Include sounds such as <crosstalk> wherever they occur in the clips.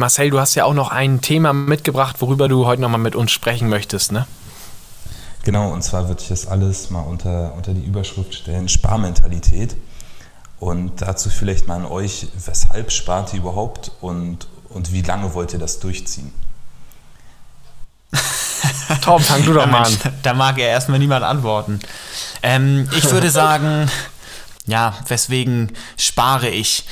Marcel, du hast ja auch noch ein Thema mitgebracht, worüber du heute nochmal mit uns sprechen möchtest, ne? Genau, und zwar würde ich das alles mal unter, unter die Überschrift stellen, Sparmentalität. Und dazu vielleicht mal an euch, weshalb spart ihr überhaupt und, und wie lange wollt ihr das durchziehen? <laughs> Tom, fang du doch mal an. Da mag ja erstmal niemand antworten. Ähm, ich würde <laughs> sagen, ja, weswegen spare ich?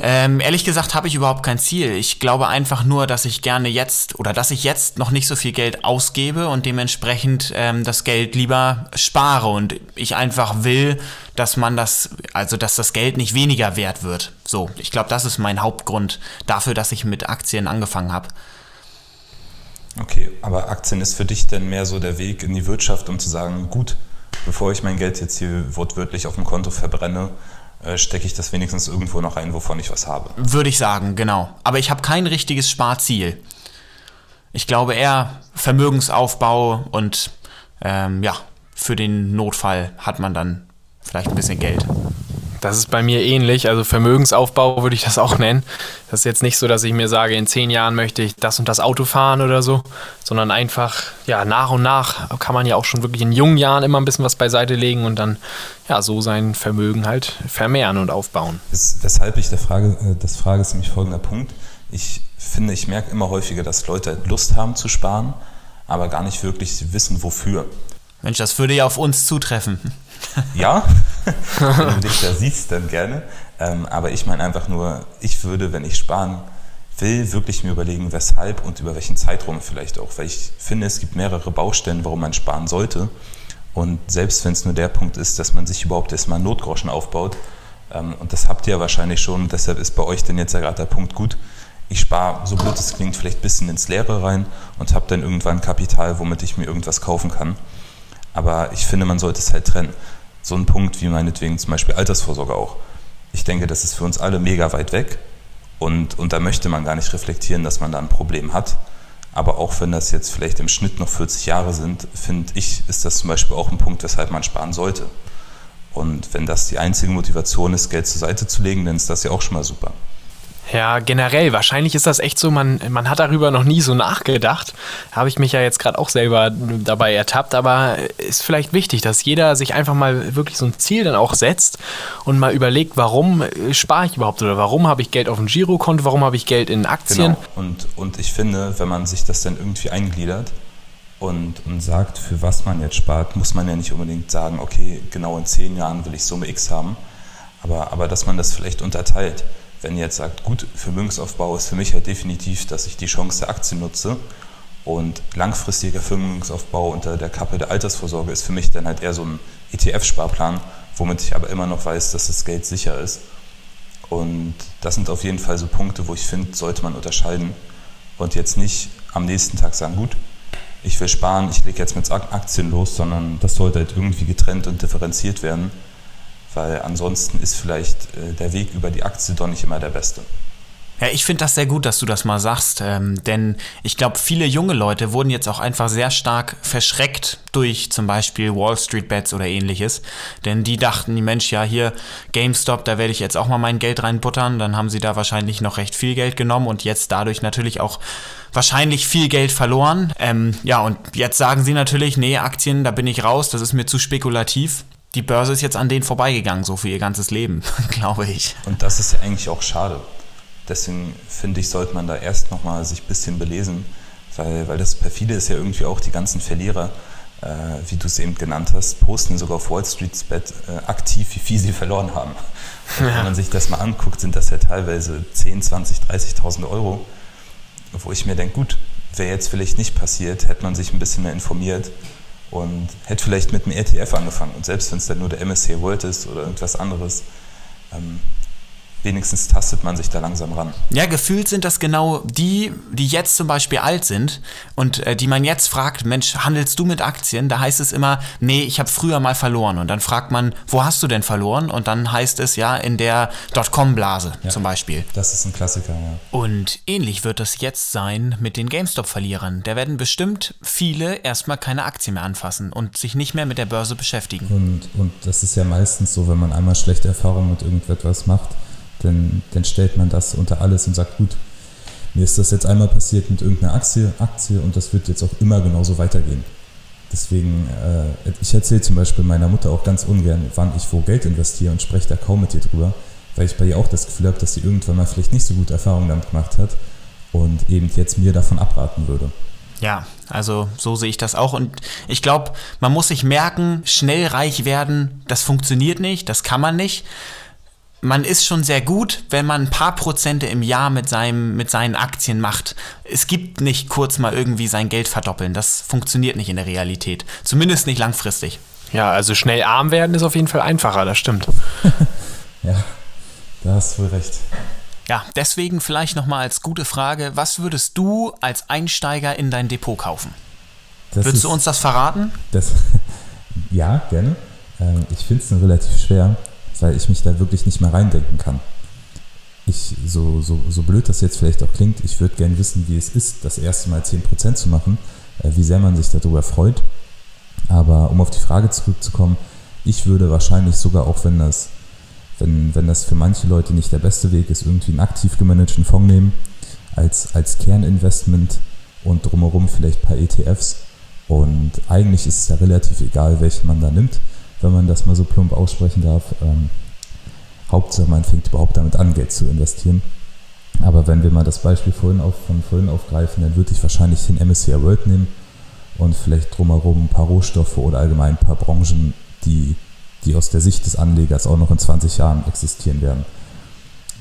Ähm, ehrlich gesagt habe ich überhaupt kein Ziel. Ich glaube einfach nur, dass ich gerne jetzt oder dass ich jetzt noch nicht so viel Geld ausgebe und dementsprechend ähm, das Geld lieber spare und ich einfach will, dass man das, also dass das Geld nicht weniger wert wird. So, ich glaube, das ist mein Hauptgrund dafür, dass ich mit Aktien angefangen habe. Okay, aber Aktien ist für dich denn mehr so der Weg in die Wirtschaft, um zu sagen, gut, bevor ich mein Geld jetzt hier wortwörtlich auf dem Konto verbrenne, äh, stecke ich das wenigstens irgendwo noch ein, wovon ich was habe. Würde ich sagen, genau. Aber ich habe kein richtiges Sparziel. Ich glaube eher Vermögensaufbau und ähm, ja, für den Notfall hat man dann vielleicht ein bisschen Geld. Das ist bei mir ähnlich. Also Vermögensaufbau würde ich das auch nennen. Das ist jetzt nicht so, dass ich mir sage, in zehn Jahren möchte ich das und das Auto fahren oder so, sondern einfach, ja, nach und nach kann man ja auch schon wirklich in jungen Jahren immer ein bisschen was beiseite legen und dann, ja, so sein Vermögen halt vermehren und aufbauen. Das, weshalb ich der Frage, äh, das frage, ist nämlich folgender Punkt. Ich finde, ich merke immer häufiger, dass Leute Lust haben zu sparen, aber gar nicht wirklich wissen, wofür. Mensch, das würde ja auf uns zutreffen. <laughs> Ja, <laughs> wenn du dich da siehst, dann gerne. Ähm, aber ich meine einfach nur, ich würde, wenn ich sparen will, wirklich mir überlegen, weshalb und über welchen Zeitraum vielleicht auch. Weil ich finde, es gibt mehrere Baustellen, warum man sparen sollte. Und selbst wenn es nur der Punkt ist, dass man sich überhaupt erstmal einen Notgroschen aufbaut, ähm, und das habt ihr ja wahrscheinlich schon, deshalb ist bei euch denn jetzt ja gerade der Punkt gut. Ich spare, so blöd es klingt, vielleicht ein bisschen ins Leere rein und habe dann irgendwann Kapital, womit ich mir irgendwas kaufen kann. Aber ich finde, man sollte es halt trennen. So ein Punkt wie meinetwegen zum Beispiel Altersvorsorge auch. Ich denke, das ist für uns alle mega weit weg. Und, und da möchte man gar nicht reflektieren, dass man da ein Problem hat. Aber auch wenn das jetzt vielleicht im Schnitt noch 40 Jahre sind, finde ich, ist das zum Beispiel auch ein Punkt, weshalb man sparen sollte. Und wenn das die einzige Motivation ist, Geld zur Seite zu legen, dann ist das ja auch schon mal super. Ja, generell, wahrscheinlich ist das echt so, man, man hat darüber noch nie so nachgedacht. Habe ich mich ja jetzt gerade auch selber dabei ertappt, aber ist vielleicht wichtig, dass jeder sich einfach mal wirklich so ein Ziel dann auch setzt und mal überlegt, warum spare ich überhaupt oder warum habe ich Geld auf dem Girokonto, warum habe ich Geld in Aktien. Genau. Und, und ich finde, wenn man sich das dann irgendwie eingliedert und, und sagt, für was man jetzt spart, muss man ja nicht unbedingt sagen, okay, genau in zehn Jahren will ich Summe X haben, aber, aber dass man das vielleicht unterteilt wenn ihr jetzt sagt, gut, Vermögensaufbau ist für mich halt definitiv, dass ich die Chance der Aktien nutze und langfristiger Vermögensaufbau unter der Kappe der Altersvorsorge ist für mich dann halt eher so ein ETF-Sparplan, womit ich aber immer noch weiß, dass das Geld sicher ist. Und das sind auf jeden Fall so Punkte, wo ich finde, sollte man unterscheiden und jetzt nicht am nächsten Tag sagen, gut, ich will sparen, ich lege jetzt mit Aktien los, sondern das sollte halt irgendwie getrennt und differenziert werden weil ansonsten ist vielleicht äh, der Weg über die Aktie doch nicht immer der beste. Ja, ich finde das sehr gut, dass du das mal sagst, ähm, denn ich glaube, viele junge Leute wurden jetzt auch einfach sehr stark verschreckt durch zum Beispiel Wall Street Bets oder ähnliches, denn die dachten, die Mensch, ja hier GameStop, da werde ich jetzt auch mal mein Geld reinbuttern, dann haben sie da wahrscheinlich noch recht viel Geld genommen und jetzt dadurch natürlich auch wahrscheinlich viel Geld verloren. Ähm, ja, und jetzt sagen sie natürlich, nee, Aktien, da bin ich raus, das ist mir zu spekulativ die Börse ist jetzt an denen vorbeigegangen, so für ihr ganzes Leben, <laughs> glaube ich. Und das ist ja eigentlich auch schade. Deswegen finde ich, sollte man da erst nochmal sich ein bisschen belesen, weil, weil das perfide ist ja irgendwie auch die ganzen Verlierer, äh, wie du es eben genannt hast, posten sogar auf Wall Streets Bett äh, aktiv, wie viel sie verloren haben. Ja. <laughs> Wenn man sich das mal anguckt, sind das ja teilweise 10, 20, 30.000 Euro, wo ich mir denke, gut, wäre jetzt vielleicht nicht passiert, hätte man sich ein bisschen mehr informiert, und hätte vielleicht mit einem ETF angefangen. Und selbst wenn es dann nur der MSCI World ist oder irgendwas anderes, ähm, wenigstens tastet man sich da langsam ran. Ja, gefühlt sind das genau die, die jetzt zum Beispiel alt sind und äh, die man jetzt fragt, Mensch, handelst du mit Aktien? Da heißt es immer, nee, ich habe früher mal verloren. Und dann fragt man, wo hast du denn verloren? Und dann heißt es ja in der Dotcom-Blase ja, zum Beispiel. Das ist ein Klassiker, ja. Und ähnlich wird es jetzt sein mit den GameStop-Verlierern. Da werden bestimmt viele erstmal keine Aktien mehr anfassen und sich nicht mehr mit der Börse beschäftigen. Und, und das ist ja meistens so, wenn man einmal schlechte Erfahrungen mit irgendetwas macht, dann, dann stellt man das unter alles und sagt, gut, mir ist das jetzt einmal passiert mit irgendeiner Aktie, Aktie und das wird jetzt auch immer genauso weitergehen. Deswegen, äh, ich erzähle zum Beispiel meiner Mutter auch ganz ungern, wann ich wo Geld investiere und spreche da kaum mit ihr drüber, weil ich bei ihr auch das Gefühl habe, dass sie irgendwann mal vielleicht nicht so gute Erfahrungen damit gemacht hat und eben jetzt mir davon abraten würde. Ja, also so sehe ich das auch. Und ich glaube, man muss sich merken, schnell reich werden, das funktioniert nicht, das kann man nicht man ist schon sehr gut, wenn man ein paar Prozente im Jahr mit, seinem, mit seinen Aktien macht. Es gibt nicht kurz mal irgendwie sein Geld verdoppeln. Das funktioniert nicht in der Realität. Zumindest nicht langfristig. Ja, also schnell arm werden ist auf jeden Fall einfacher, das stimmt. <laughs> ja, da hast du recht. Ja, deswegen vielleicht nochmal als gute Frage, was würdest du als Einsteiger in dein Depot kaufen? Das Würdest ist, du uns das verraten? Das, <laughs> ja, gerne. Ähm, ich finde es relativ schwer weil ich mich da wirklich nicht mehr reindenken kann. Ich, so, so, so blöd das jetzt vielleicht auch klingt, ich würde gerne wissen, wie es ist, das erste Mal 10% zu machen, äh, wie sehr man sich darüber freut. Aber um auf die Frage zurückzukommen, ich würde wahrscheinlich sogar auch, wenn das, wenn, wenn das für manche Leute nicht der beste Weg ist, irgendwie einen aktiv gemanagten Fonds nehmen, als, als Kerninvestment und drumherum vielleicht ein paar ETFs. Und eigentlich ist es ja relativ egal, welchen man da nimmt wenn man das mal so plump aussprechen darf. Ähm, Hauptsache, man fängt überhaupt damit an, Geld zu investieren. Aber wenn wir mal das Beispiel vorhin auf, von vorhin aufgreifen, dann würde ich wahrscheinlich den MSCI World nehmen und vielleicht drumherum ein paar Rohstoffe oder allgemein ein paar Branchen, die, die aus der Sicht des Anlegers auch noch in 20 Jahren existieren werden.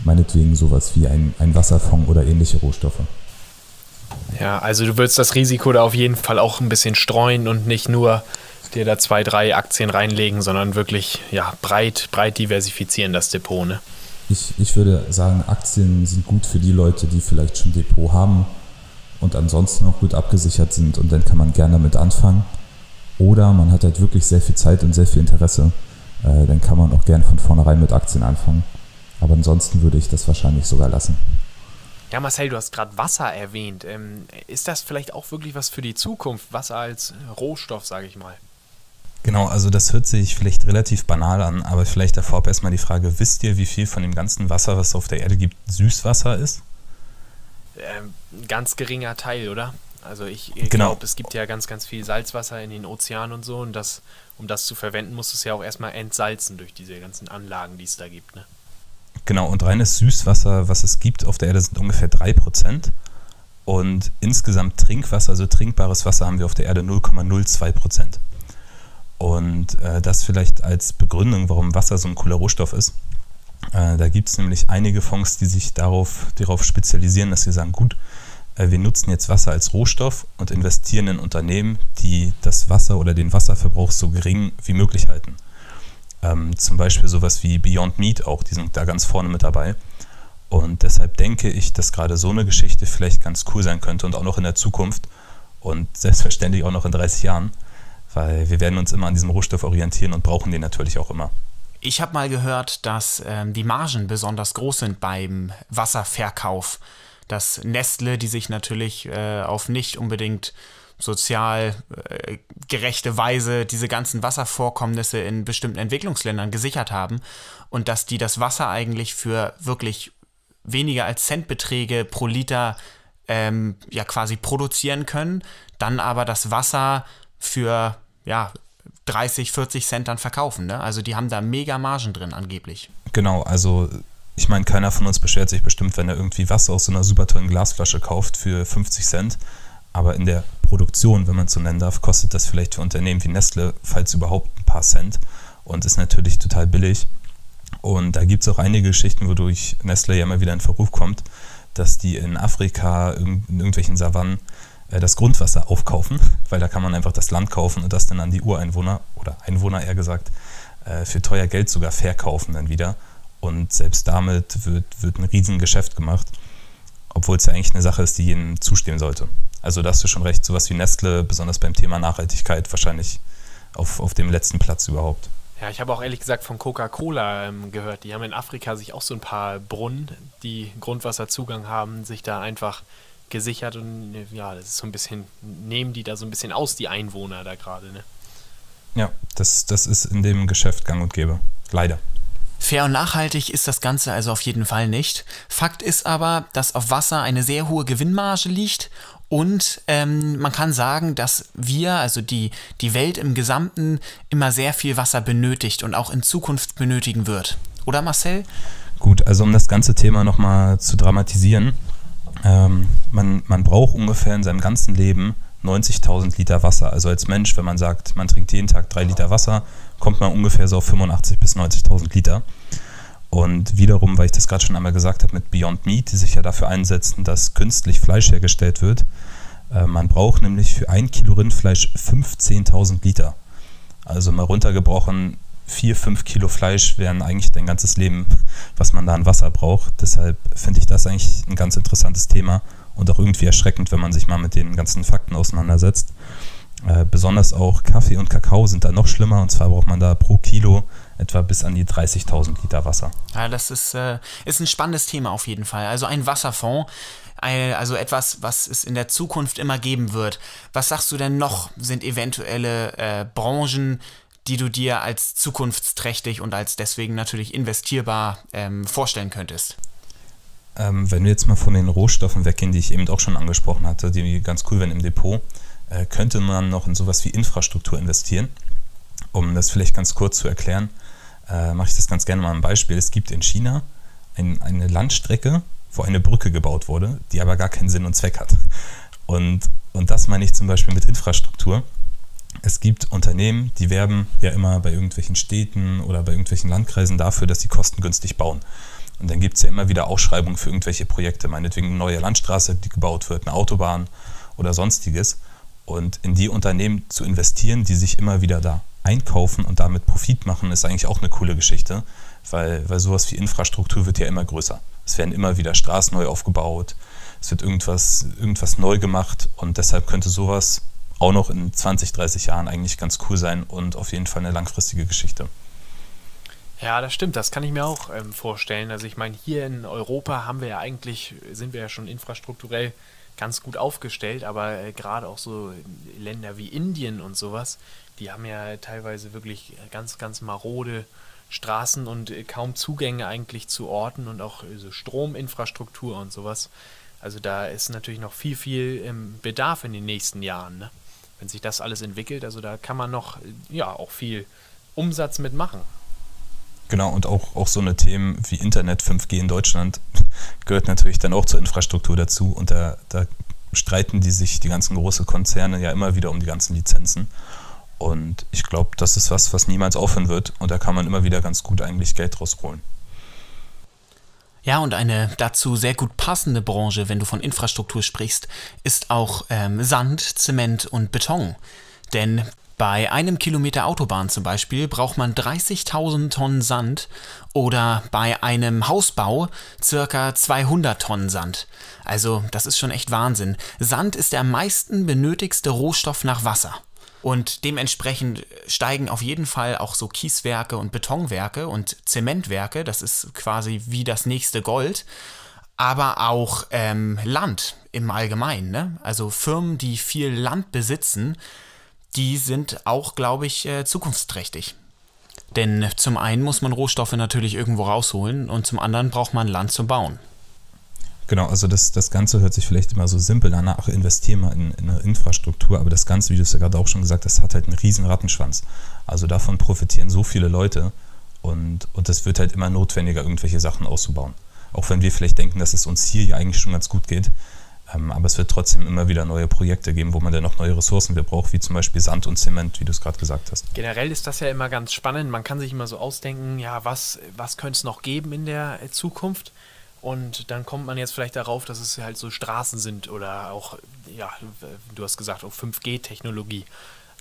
Meinetwegen sowas wie ein, ein Wasserfonds oder ähnliche Rohstoffe. Ja, also du würdest das Risiko da auf jeden Fall auch ein bisschen streuen und nicht nur dir da zwei, drei Aktien reinlegen, sondern wirklich ja, breit, breit diversifizieren das Depot. Ne? Ich, ich würde sagen, Aktien sind gut für die Leute, die vielleicht schon Depot haben und ansonsten auch gut abgesichert sind und dann kann man gerne damit anfangen. Oder man hat halt wirklich sehr viel Zeit und sehr viel Interesse, äh, dann kann man auch gerne von vornherein mit Aktien anfangen. Aber ansonsten würde ich das wahrscheinlich sogar lassen. Ja, Marcel, du hast gerade Wasser erwähnt. Ähm, ist das vielleicht auch wirklich was für die Zukunft? Wasser als Rohstoff, sage ich mal. Genau, also das hört sich vielleicht relativ banal an, aber vielleicht davor erstmal die Frage, wisst ihr, wie viel von dem ganzen Wasser, was es auf der Erde gibt, Süßwasser ist? Ähm, ganz geringer Teil, oder? Also ich genau. glaube, es gibt ja ganz, ganz viel Salzwasser in den Ozeanen und so und das, um das zu verwenden, muss es ja auch erstmal entsalzen durch diese ganzen Anlagen, die es da gibt. Ne? Genau, und reines Süßwasser, was es gibt auf der Erde, sind ungefähr 3%. Und insgesamt Trinkwasser, also trinkbares Wasser, haben wir auf der Erde 0,02 Prozent. Und äh, das vielleicht als Begründung, warum Wasser so ein cooler Rohstoff ist. Äh, da gibt es nämlich einige Fonds, die sich darauf, darauf spezialisieren, dass sie sagen, gut, äh, wir nutzen jetzt Wasser als Rohstoff und investieren in Unternehmen, die das Wasser oder den Wasserverbrauch so gering wie möglich halten. Ähm, zum Beispiel sowas wie Beyond Meat auch, die sind da ganz vorne mit dabei. Und deshalb denke ich, dass gerade so eine Geschichte vielleicht ganz cool sein könnte und auch noch in der Zukunft und selbstverständlich auch noch in 30 Jahren weil wir werden uns immer an diesem Rohstoff orientieren und brauchen den natürlich auch immer. Ich habe mal gehört, dass ähm, die Margen besonders groß sind beim Wasserverkauf. Dass Nestle, die sich natürlich äh, auf nicht unbedingt sozial äh, gerechte Weise diese ganzen Wasservorkommnisse in bestimmten Entwicklungsländern gesichert haben und dass die das Wasser eigentlich für wirklich weniger als Centbeträge pro Liter ähm, ja quasi produzieren können, dann aber das Wasser für ja, 30, 40 Cent dann verkaufen. Ne? Also die haben da mega Margen drin angeblich. Genau, also ich meine, keiner von uns beschwert sich bestimmt, wenn er irgendwie Wasser aus so einer super tollen Glasflasche kauft für 50 Cent. Aber in der Produktion, wenn man es so nennen darf, kostet das vielleicht für Unternehmen wie Nestle, falls überhaupt, ein paar Cent und ist natürlich total billig. Und da gibt es auch einige Geschichten, wodurch Nestle ja immer wieder in Verruf kommt, dass die in Afrika, in irgendwelchen Savannen, das Grundwasser aufkaufen, weil da kann man einfach das Land kaufen und das dann an die Ureinwohner oder Einwohner eher gesagt äh, für teuer Geld sogar verkaufen dann wieder Und selbst damit wird, wird ein Riesengeschäft gemacht, obwohl es ja eigentlich eine Sache ist, die jedem zustehen sollte. Also da hast du schon recht, sowas wie Nestle, besonders beim Thema Nachhaltigkeit, wahrscheinlich auf, auf dem letzten Platz überhaupt. Ja, ich habe auch ehrlich gesagt von Coca-Cola ähm, gehört. Die haben in Afrika sich auch so ein paar Brunnen, die Grundwasserzugang haben, sich da einfach gesichert und ja, das ist so ein bisschen, nehmen die da so ein bisschen aus, die Einwohner da gerade, ne? Ja, das, das ist in dem Geschäft gang und gäbe. Leider. Fair und nachhaltig ist das Ganze also auf jeden Fall nicht. Fakt ist aber, dass auf Wasser eine sehr hohe Gewinnmarge liegt und ähm, man kann sagen, dass wir, also die, die Welt im Gesamten, immer sehr viel Wasser benötigt und auch in Zukunft benötigen wird. Oder Marcel? Gut, also um das ganze Thema nochmal zu dramatisieren, ähm, man, man braucht ungefähr in seinem ganzen Leben 90.000 Liter Wasser. Also als Mensch, wenn man sagt, man trinkt jeden Tag drei Liter Wasser, kommt man ungefähr so auf 85.000 bis 90.000 Liter. Und wiederum, weil ich das gerade schon einmal gesagt habe mit Beyond Meat, die sich ja dafür einsetzen, dass künstlich Fleisch hergestellt wird, äh, man braucht nämlich für ein Kilo Rindfleisch 15.000 Liter. Also mal runtergebrochen, 4, 5 Kilo Fleisch wären eigentlich dein ganzes Leben, was man da an Wasser braucht. Deshalb finde ich das eigentlich ein ganz interessantes Thema und auch irgendwie erschreckend, wenn man sich mal mit den ganzen Fakten auseinandersetzt. Äh, besonders auch Kaffee und Kakao sind da noch schlimmer und zwar braucht man da pro Kilo etwa bis an die 30.000 Liter Wasser. Ja, das ist, äh, ist ein spannendes Thema auf jeden Fall. Also ein Wasserfonds, also etwas, was es in der Zukunft immer geben wird. Was sagst du denn noch, sind eventuelle äh, Branchen, die du dir als zukunftsträchtig und als deswegen natürlich investierbar ähm, vorstellen könntest? Ähm, wenn wir jetzt mal von den Rohstoffen weggehen, die ich eben auch schon angesprochen hatte, die ganz cool wären im Depot, äh, könnte man noch in sowas wie Infrastruktur investieren. Um das vielleicht ganz kurz zu erklären, äh, mache ich das ganz gerne mal ein Beispiel. Es gibt in China ein, eine Landstrecke, wo eine Brücke gebaut wurde, die aber gar keinen Sinn und Zweck hat. Und, und das meine ich zum Beispiel mit Infrastruktur. Es gibt Unternehmen, die werben ja immer bei irgendwelchen Städten oder bei irgendwelchen Landkreisen dafür, dass sie kostengünstig bauen. Und dann gibt es ja immer wieder Ausschreibungen für irgendwelche Projekte, meinetwegen eine neue Landstraße, die gebaut wird, eine Autobahn oder sonstiges. Und in die Unternehmen zu investieren, die sich immer wieder da einkaufen und damit Profit machen, ist eigentlich auch eine coole Geschichte, weil, weil sowas wie Infrastruktur wird ja immer größer. Es werden immer wieder Straßen neu aufgebaut, es wird irgendwas, irgendwas neu gemacht und deshalb könnte sowas auch noch in 20, 30 Jahren eigentlich ganz cool sein und auf jeden Fall eine langfristige Geschichte. Ja, das stimmt, das kann ich mir auch ähm, vorstellen. Also ich meine, hier in Europa haben wir ja eigentlich, sind wir ja schon infrastrukturell ganz gut aufgestellt, aber äh, gerade auch so Länder wie Indien und sowas, die haben ja teilweise wirklich ganz, ganz marode Straßen und äh, kaum Zugänge eigentlich zu Orten und auch äh, so Strominfrastruktur und sowas. Also da ist natürlich noch viel, viel ähm, Bedarf in den nächsten Jahren, ne? Wenn sich das alles entwickelt. Also da kann man noch, ja, auch viel Umsatz mitmachen. Genau, und auch, auch so eine Themen wie Internet 5G in Deutschland <laughs> gehört natürlich dann auch zur Infrastruktur dazu. Und da, da streiten die sich, die ganzen großen Konzerne, ja immer wieder um die ganzen Lizenzen. Und ich glaube, das ist was, was niemals aufhören wird. Und da kann man immer wieder ganz gut eigentlich Geld rausholen. Ja, und eine dazu sehr gut passende Branche, wenn du von Infrastruktur sprichst, ist auch ähm, Sand, Zement und Beton. Denn bei einem Kilometer Autobahn zum Beispiel braucht man 30.000 Tonnen Sand oder bei einem Hausbau circa 200 Tonnen Sand. Also das ist schon echt Wahnsinn. Sand ist der am meisten benötigste Rohstoff nach Wasser. Und dementsprechend steigen auf jeden Fall auch so Kieswerke und Betonwerke und Zementwerke, das ist quasi wie das nächste Gold, aber auch ähm, Land im Allgemeinen. Ne? Also Firmen, die viel Land besitzen, die sind auch, glaube ich, äh, zukunftsträchtig. Denn zum einen muss man Rohstoffe natürlich irgendwo rausholen und zum anderen braucht man Land zum Bauen. Genau, also das, das Ganze hört sich vielleicht immer so simpel an, ach, investieren wir in, in eine Infrastruktur, aber das Ganze, wie du es ja gerade auch schon gesagt hast, hat halt einen riesen Rattenschwanz. Also davon profitieren so viele Leute und, und das wird halt immer notwendiger, irgendwelche Sachen auszubauen. Auch wenn wir vielleicht denken, dass es uns hier ja eigentlich schon ganz gut geht, ähm, aber es wird trotzdem immer wieder neue Projekte geben, wo man dann noch neue Ressourcen wir braucht, wie zum Beispiel Sand und Zement, wie du es gerade gesagt hast. Generell ist das ja immer ganz spannend. Man kann sich immer so ausdenken, ja, was, was könnte es noch geben in der Zukunft? Und dann kommt man jetzt vielleicht darauf, dass es halt so Straßen sind oder auch, ja, du hast gesagt, auch 5G-Technologie.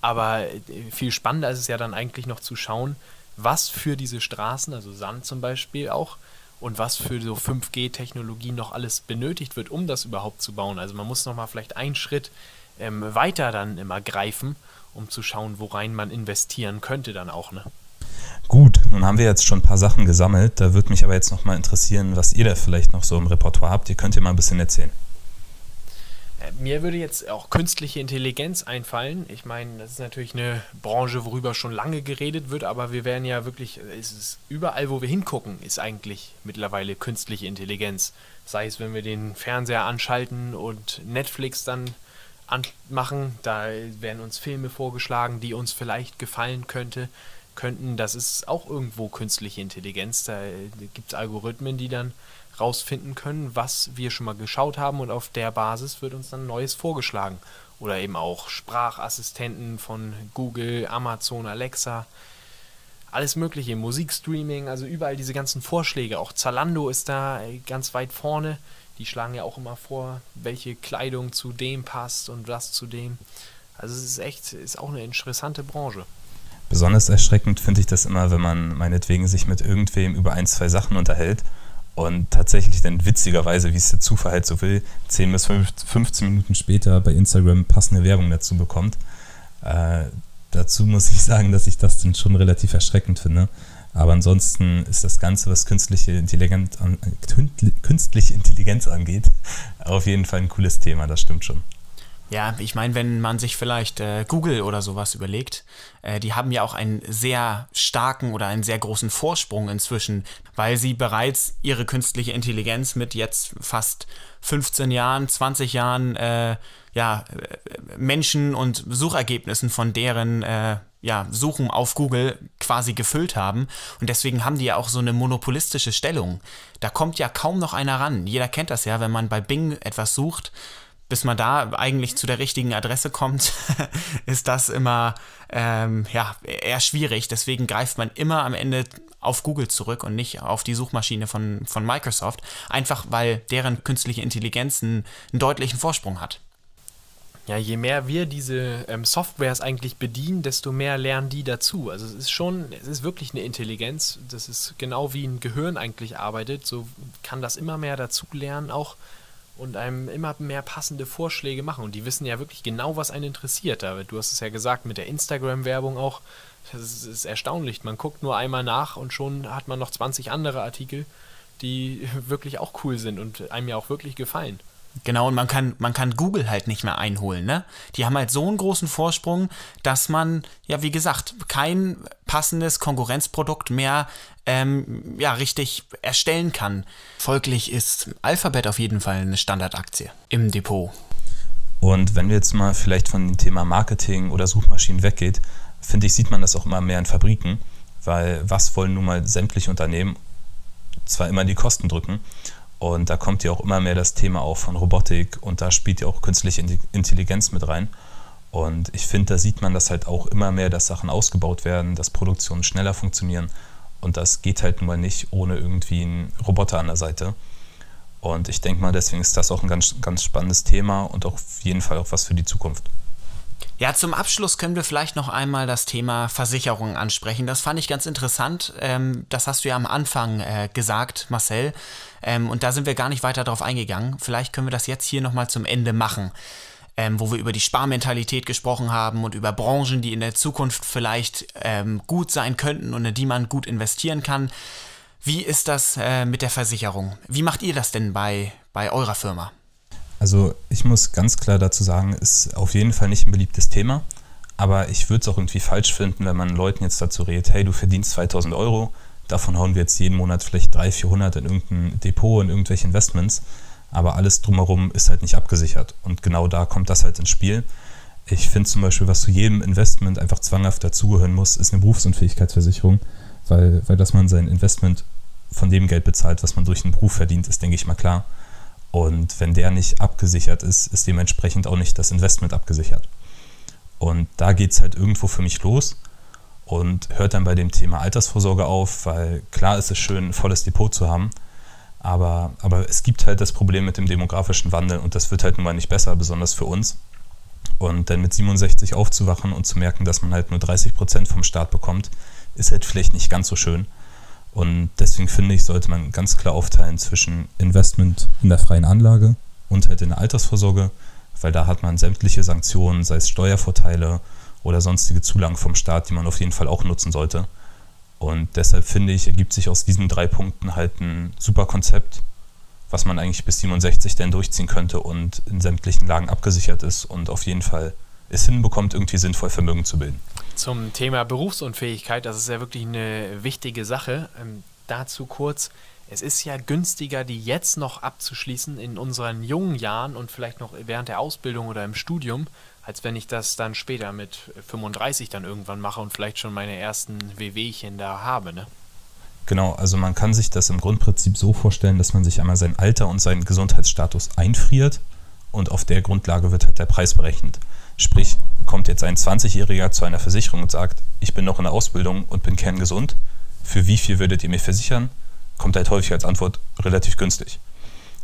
Aber äh, viel spannender ist es ja dann eigentlich noch zu schauen, was für diese Straßen, also Sand zum Beispiel auch, und was für so 5G-Technologie noch alles benötigt wird, um das überhaupt zu bauen. Also man muss nochmal vielleicht einen Schritt ähm, weiter dann immer greifen, um zu schauen, worein man investieren könnte dann auch. Ne? Gut, nun haben wir jetzt schon ein paar Sachen gesammelt. Da würde mich aber jetzt nochmal interessieren, was ihr da vielleicht noch so im Repertoire habt. Ihr könnt ja mal ein bisschen erzählen. Äh, mir würde jetzt auch künstliche Intelligenz einfallen. Ich meine, das ist natürlich eine Branche, worüber schon lange geredet wird, aber wir werden ja wirklich, es ist überall, wo wir hingucken, ist eigentlich mittlerweile künstliche Intelligenz. Sei es, wenn wir den Fernseher anschalten und Netflix dann anmachen, da werden uns Filme vorgeschlagen, die uns vielleicht gefallen könnte, könnten. Das ist auch irgendwo künstliche Intelligenz. Da gibt es Algorithmen, die dann rausfinden können, was wir schon mal geschaut haben und auf der Basis wird uns dann Neues vorgeschlagen. Oder eben auch Sprachassistenten von Google, Amazon, Alexa, alles mögliche, Musikstreaming, also überall diese ganzen Vorschläge. Auch Zalando ist da ganz weit vorne. Die schlagen ja auch immer vor, welche Kleidung zu dem passt und was zu dem. Also es ist echt, ist auch eine interessante Branche. Besonders erschreckend finde ich das immer, wenn man meinetwegen sich mit irgendwem über ein, zwei Sachen unterhält und tatsächlich dann witzigerweise, wie es der Zufall halt so will, 10 bis 15 Minuten später bei Instagram passende Werbung dazu bekommt. Äh, dazu muss ich sagen, dass ich das dann schon relativ erschreckend finde. Aber ansonsten ist das Ganze, was künstliche Intelligenz, an, künstliche Intelligenz angeht, auf jeden Fall ein cooles Thema, das stimmt schon. Ja, ich meine, wenn man sich vielleicht äh, Google oder sowas überlegt, äh, die haben ja auch einen sehr starken oder einen sehr großen Vorsprung inzwischen, weil sie bereits ihre künstliche Intelligenz mit jetzt fast 15 Jahren, 20 Jahren äh, ja, äh, Menschen und Suchergebnissen von deren äh, ja, Suchen auf Google quasi gefüllt haben. Und deswegen haben die ja auch so eine monopolistische Stellung. Da kommt ja kaum noch einer ran. Jeder kennt das ja, wenn man bei Bing etwas sucht bis man da eigentlich zu der richtigen Adresse kommt, <laughs> ist das immer ähm, ja, eher schwierig. Deswegen greift man immer am Ende auf Google zurück und nicht auf die Suchmaschine von, von Microsoft, einfach weil deren künstliche Intelligenz einen, einen deutlichen Vorsprung hat. Ja, je mehr wir diese ähm, Softwares eigentlich bedienen, desto mehr lernen die dazu. Also es ist schon, es ist wirklich eine Intelligenz. Das ist genau wie ein Gehirn eigentlich arbeitet. So kann das immer mehr dazu lernen auch und einem immer mehr passende Vorschläge machen. Und die wissen ja wirklich genau, was einen interessiert. Du hast es ja gesagt, mit der Instagram-Werbung auch. Das ist, erstaunlich. Man guckt nur einmal nach und schon hat man noch 20 andere Artikel, die <laughs> wirklich auch cool sind und einem ja auch wirklich gefallen. Genau, und man kann, man kann Google halt nicht mehr einholen, ne? Die haben halt so einen großen Vorsprung, dass man, ja, wie gesagt, kein passendes Konkurrenzprodukt mehr ähm, ja, richtig erstellen kann. Folglich ist Alphabet auf jeden Fall eine Standardaktie im Depot. Und wenn wir jetzt mal vielleicht von dem Thema Marketing oder Suchmaschinen weggeht, finde ich, sieht man das auch immer mehr in Fabriken, weil was wollen nun mal sämtliche Unternehmen? Zwar immer die Kosten drücken, und da kommt ja auch immer mehr das Thema auf von Robotik und da spielt ja auch künstliche Intelligenz mit rein. Und ich finde, da sieht man das halt auch immer mehr, dass Sachen ausgebaut werden, dass Produktionen schneller funktionieren. Und das geht halt nun mal nicht ohne irgendwie einen Roboter an der Seite. Und ich denke mal, deswegen ist das auch ein ganz, ganz spannendes Thema und auf jeden Fall auch was für die Zukunft. Ja, zum Abschluss können wir vielleicht noch einmal das Thema Versicherungen ansprechen. Das fand ich ganz interessant. Ähm, das hast du ja am Anfang äh, gesagt, Marcel. Ähm, und da sind wir gar nicht weiter drauf eingegangen. Vielleicht können wir das jetzt hier nochmal zum Ende machen. Ähm, wo wir über die Sparmentalität gesprochen haben und über Branchen, die in der Zukunft vielleicht ähm, gut sein könnten und in die man gut investieren kann. Wie ist das äh, mit der Versicherung? Wie macht ihr das denn bei, bei eurer Firma? Also ich muss ganz klar dazu sagen, ist auf jeden Fall nicht ein beliebtes Thema. Aber ich würde es auch irgendwie falsch finden, wenn man Leuten jetzt dazu redet, hey, du verdienst 2000 Euro, davon hauen wir jetzt jeden Monat vielleicht 300, 400 in irgendein Depot, in irgendwelche Investments. Aber alles drumherum ist halt nicht abgesichert. Und genau da kommt das halt ins Spiel. Ich finde zum Beispiel, was zu jedem Investment einfach zwanghaft dazugehören muss, ist eine Berufsunfähigkeitsversicherung. Weil, weil dass man sein Investment von dem Geld bezahlt, was man durch den Beruf verdient, ist, denke ich mal, klar. Und wenn der nicht abgesichert ist, ist dementsprechend auch nicht das Investment abgesichert. Und da geht es halt irgendwo für mich los und hört dann bei dem Thema Altersvorsorge auf, weil klar ist es schön, ein volles Depot zu haben, aber, aber es gibt halt das Problem mit dem demografischen Wandel und das wird halt nun mal nicht besser, besonders für uns. Und dann mit 67 aufzuwachen und zu merken, dass man halt nur 30 Prozent vom Staat bekommt, ist halt vielleicht nicht ganz so schön. Und deswegen finde ich, sollte man ganz klar aufteilen zwischen Investment in der freien Anlage und halt in der Altersvorsorge, weil da hat man sämtliche Sanktionen, sei es Steuervorteile oder sonstige Zulagen vom Staat, die man auf jeden Fall auch nutzen sollte. Und deshalb finde ich, ergibt sich aus diesen drei Punkten halt ein super Konzept, was man eigentlich bis 67 dann durchziehen könnte und in sämtlichen Lagen abgesichert ist und auf jeden Fall es hinbekommt, irgendwie sinnvoll Vermögen zu bilden. Zum Thema Berufsunfähigkeit, das ist ja wirklich eine wichtige Sache. Ähm, dazu kurz, es ist ja günstiger, die jetzt noch abzuschließen in unseren jungen Jahren und vielleicht noch während der Ausbildung oder im Studium, als wenn ich das dann später mit 35 dann irgendwann mache und vielleicht schon meine ersten WWchen da habe, ne? Genau, also man kann sich das im Grundprinzip so vorstellen, dass man sich einmal sein Alter und seinen Gesundheitsstatus einfriert und auf der Grundlage wird halt der Preis berechnet. Sprich, kommt jetzt ein 20-Jähriger zu einer Versicherung und sagt, ich bin noch in der Ausbildung und bin kerngesund, für wie viel würdet ihr mir versichern? Kommt halt häufig als Antwort relativ günstig.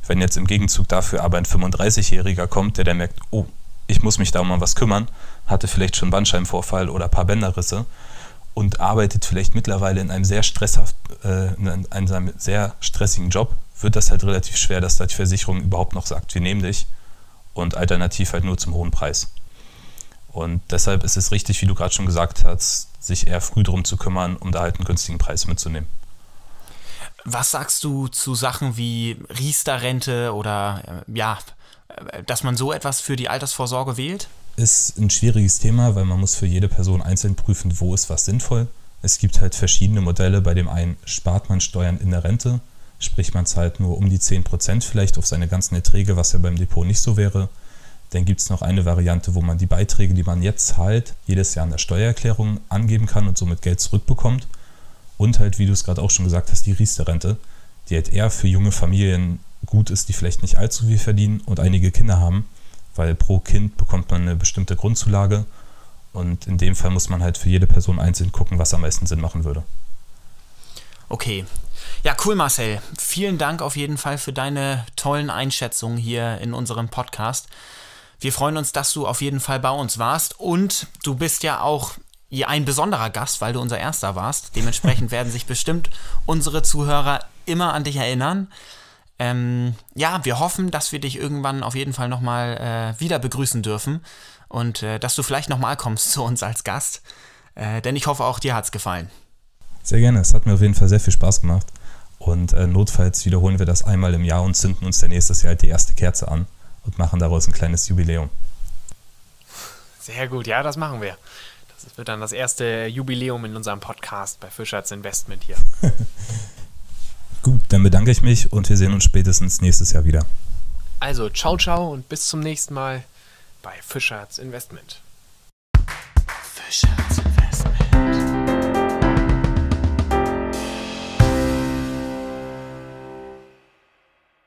Wenn jetzt im Gegenzug dafür aber ein 35-Jähriger kommt, der dann merkt, oh, ich muss mich da um was kümmern, hatte vielleicht schon Bandscheibenvorfall oder ein paar Bänderrisse und arbeitet vielleicht mittlerweile in einem sehr stresshaft, äh, in einem sehr stressigen Job, wird das halt relativ schwer, dass da die Versicherung überhaupt noch sagt, wir nehmen dich und alternativ halt nur zum hohen Preis. Und deshalb ist es richtig, wie du gerade schon gesagt hast, sich eher früh darum zu kümmern, um da halt einen günstigen Preis mitzunehmen. Was sagst du zu Sachen wie Riester-Rente oder äh, ja, äh, dass man so etwas für die Altersvorsorge wählt? ist ein schwieriges Thema, weil man muss für jede Person einzeln prüfen, wo ist was sinnvoll. Es gibt halt verschiedene Modelle. Bei dem einen spart man Steuern in der Rente, sprich man zahlt nur um die 10% vielleicht auf seine ganzen Erträge, was ja beim Depot nicht so wäre. Dann gibt es noch eine Variante, wo man die Beiträge, die man jetzt zahlt, jedes Jahr in der Steuererklärung angeben kann und somit Geld zurückbekommt. Und halt, wie du es gerade auch schon gesagt hast, die Riester-Rente, die halt eher für junge Familien gut ist, die vielleicht nicht allzu viel verdienen und einige Kinder haben weil pro Kind bekommt man eine bestimmte Grundzulage und in dem Fall muss man halt für jede Person einzeln gucken, was am meisten Sinn machen würde. Okay. Ja, cool, Marcel. Vielen Dank auf jeden Fall für deine tollen Einschätzungen hier in unserem Podcast. Wir freuen uns, dass du auf jeden Fall bei uns warst und du bist ja auch ein besonderer Gast, weil du unser erster warst. Dementsprechend <laughs> werden sich bestimmt unsere Zuhörer immer an dich erinnern. Ähm, ja, wir hoffen, dass wir dich irgendwann auf jeden Fall nochmal äh, wieder begrüßen dürfen und äh, dass du vielleicht nochmal kommst <laughs> zu uns als Gast. Äh, denn ich hoffe, auch dir hat es gefallen. Sehr gerne, es hat mir auf jeden Fall sehr viel Spaß gemacht. Und äh, notfalls wiederholen wir das einmal im Jahr und zünden uns dann nächstes Jahr halt die erste Kerze an und machen daraus ein kleines Jubiläum. Sehr gut, ja, das machen wir. Das wird dann das erste Jubiläum in unserem Podcast bei Fischers Investment hier. <laughs> Gut, dann bedanke ich mich und wir sehen uns spätestens nächstes Jahr wieder. Also, ciao, ciao und bis zum nächsten Mal bei Fischers Investment. Fischer.